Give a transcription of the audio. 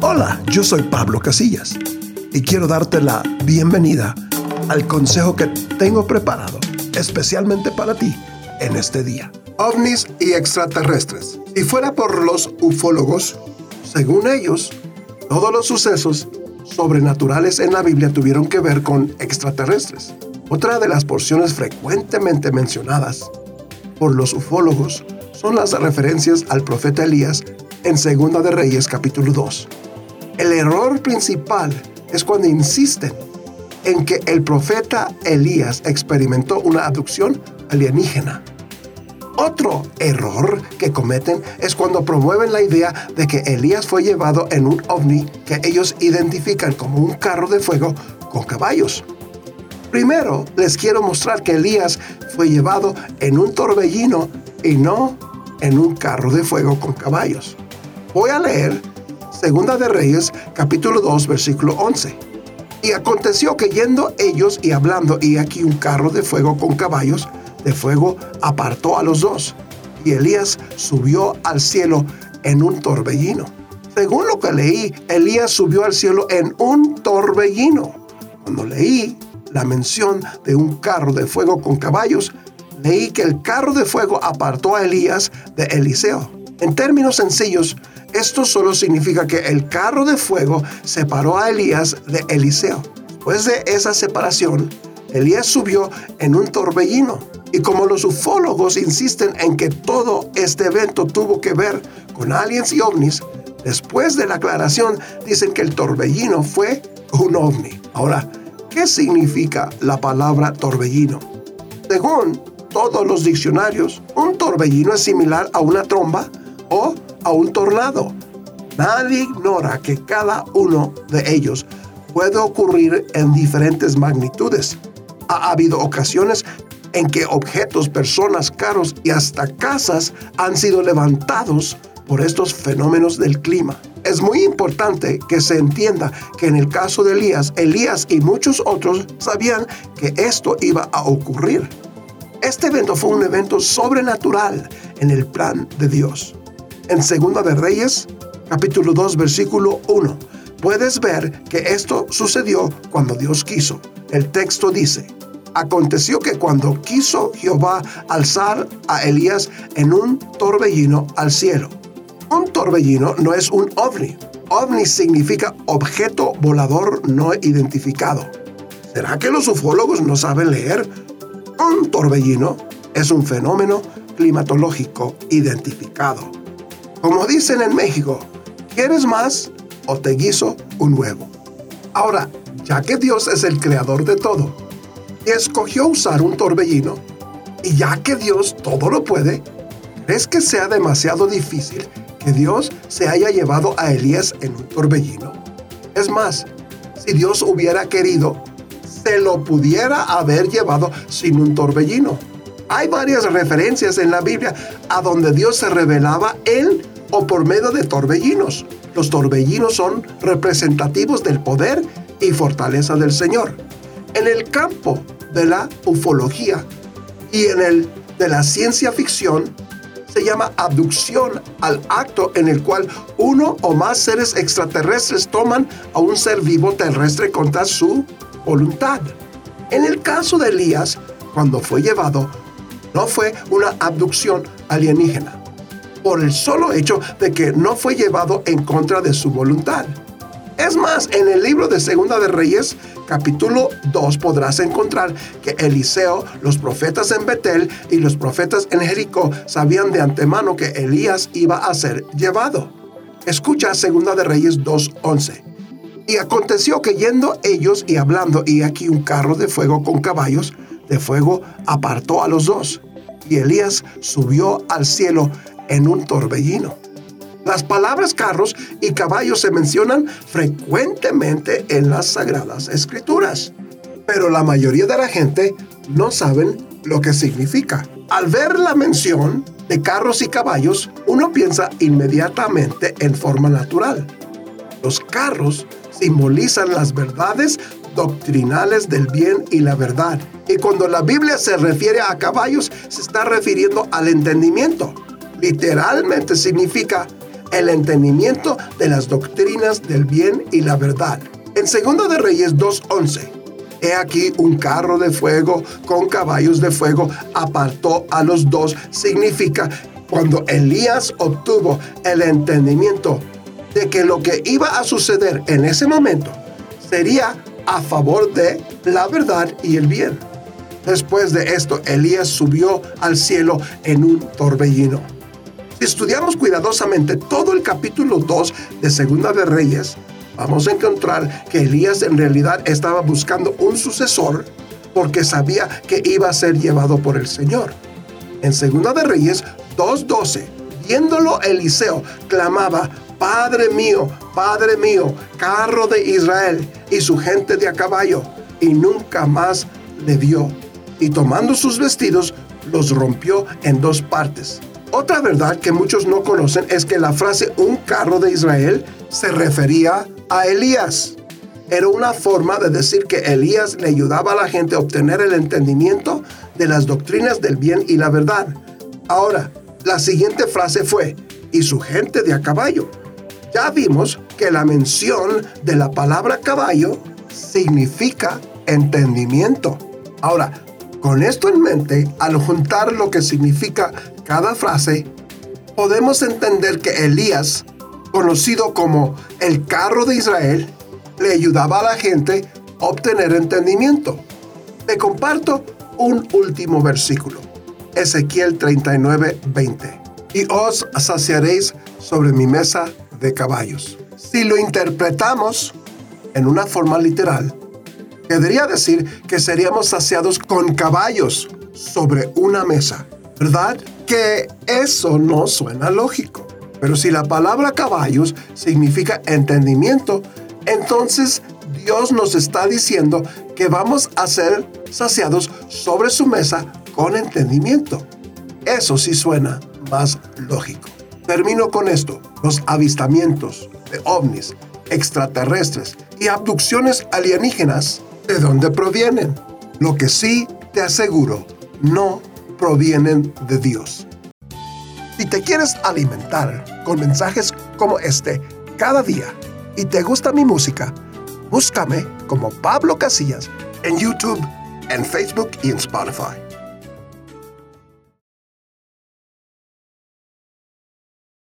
Hola, yo soy Pablo Casillas y quiero darte la bienvenida al consejo que tengo preparado especialmente para ti en este día. OVNIs y extraterrestres. Si fuera por los ufólogos, según ellos, todos los sucesos sobrenaturales en la Biblia tuvieron que ver con extraterrestres. Otra de las porciones frecuentemente mencionadas por los ufólogos son las referencias al profeta Elías en Segunda de Reyes capítulo 2. El error principal es cuando insisten en que el profeta Elías experimentó una abducción alienígena. Otro error que cometen es cuando promueven la idea de que Elías fue llevado en un ovni que ellos identifican como un carro de fuego con caballos. Primero les quiero mostrar que Elías fue llevado en un torbellino y no en un carro de fuego con caballos. Voy a leer Segunda de Reyes, capítulo 2, versículo 11. Y aconteció que yendo ellos y hablando, y aquí un carro de fuego con caballos de fuego apartó a los dos. Y Elías subió al cielo en un torbellino. Según lo que leí, Elías subió al cielo en un torbellino. Cuando leí la mención de un carro de fuego con caballos, leí que el carro de fuego apartó a Elías de Eliseo. En términos sencillos, esto solo significa que el carro de fuego separó a Elías de Eliseo. Después de esa separación, Elías subió en un torbellino. Y como los ufólogos insisten en que todo este evento tuvo que ver con aliens y ovnis, después de la aclaración dicen que el torbellino fue un ovni. Ahora, ¿qué significa la palabra torbellino? Según todos los diccionarios, un torbellino es similar a una tromba o a un tornado. Nadie ignora que cada uno de ellos puede ocurrir en diferentes magnitudes. Ha habido ocasiones en que objetos, personas, carros y hasta casas han sido levantados por estos fenómenos del clima. Es muy importante que se entienda que en el caso de Elías, Elías y muchos otros sabían que esto iba a ocurrir. Este evento fue un evento sobrenatural en el plan de Dios en Segunda de Reyes, capítulo 2, versículo 1. Puedes ver que esto sucedió cuando Dios quiso. El texto dice, aconteció que cuando quiso Jehová alzar a Elías en un torbellino al cielo. Un torbellino no es un ovni. OVNI significa objeto volador no identificado. ¿Será que los ufólogos no saben leer? Un torbellino es un fenómeno climatológico identificado. Como dicen en México, ¿quieres más o te guiso un huevo? Ahora, ya que Dios es el creador de todo y escogió usar un torbellino, y ya que Dios todo lo puede, ¿crees que sea demasiado difícil que Dios se haya llevado a Elías en un torbellino? Es más, si Dios hubiera querido, se lo pudiera haber llevado sin un torbellino. Hay varias referencias en la Biblia a donde Dios se revelaba en o por medio de torbellinos. Los torbellinos son representativos del poder y fortaleza del Señor. En el campo de la ufología y en el de la ciencia ficción se llama abducción al acto en el cual uno o más seres extraterrestres toman a un ser vivo terrestre contra su voluntad. En el caso de Elías, cuando fue llevado, no fue una abducción alienígena por el solo hecho de que no fue llevado en contra de su voluntad. Es más, en el libro de Segunda de Reyes, capítulo 2, podrás encontrar que Eliseo, los profetas en Betel y los profetas en Jericó sabían de antemano que Elías iba a ser llevado. Escucha Segunda de Reyes 2.11. Y aconteció que yendo ellos y hablando, y aquí un carro de fuego con caballos de fuego apartó a los dos. Y Elías subió al cielo en un torbellino. Las palabras carros y caballos se mencionan frecuentemente en las sagradas escrituras, pero la mayoría de la gente no saben lo que significa. Al ver la mención de carros y caballos, uno piensa inmediatamente en forma natural. Los carros simbolizan las verdades doctrinales del bien y la verdad. Y cuando la Biblia se refiere a caballos, se está refiriendo al entendimiento literalmente significa el entendimiento de las doctrinas del bien y la verdad. En 2 de Reyes 2.11, He aquí un carro de fuego con caballos de fuego apartó a los dos. Significa cuando Elías obtuvo el entendimiento de que lo que iba a suceder en ese momento sería a favor de la verdad y el bien. Después de esto, Elías subió al cielo en un torbellino. Si estudiamos cuidadosamente todo el capítulo 2 de Segunda de Reyes, vamos a encontrar que Elías en realidad estaba buscando un sucesor porque sabía que iba a ser llevado por el Señor. En Segunda de Reyes 2.12, viéndolo Eliseo, clamaba, Padre mío, Padre mío, carro de Israel y su gente de a caballo, y nunca más le vio. Y tomando sus vestidos, los rompió en dos partes. Otra verdad que muchos no conocen es que la frase un carro de Israel se refería a Elías. Era una forma de decir que Elías le ayudaba a la gente a obtener el entendimiento de las doctrinas del bien y la verdad. Ahora, la siguiente frase fue, y su gente de a caballo. Ya vimos que la mención de la palabra caballo significa entendimiento. Ahora, con esto en mente, al juntar lo que significa cada frase, podemos entender que Elías, conocido como el carro de Israel, le ayudaba a la gente a obtener entendimiento. Te comparto un último versículo. Ezequiel 39, 20. Y os saciaréis sobre mi mesa de caballos. Si lo interpretamos en una forma literal, querría decir que seríamos saciados con caballos sobre una mesa, ¿verdad? Que eso no suena lógico. Pero si la palabra caballos significa entendimiento, entonces Dios nos está diciendo que vamos a ser saciados sobre su mesa con entendimiento. Eso sí suena más lógico. Termino con esto. Los avistamientos de ovnis, extraterrestres y abducciones alienígenas, ¿de dónde provienen? Lo que sí te aseguro, no provienen de Dios. Si te quieres alimentar con mensajes como este cada día y te gusta mi música, búscame como Pablo Casillas en YouTube, en Facebook y en Spotify.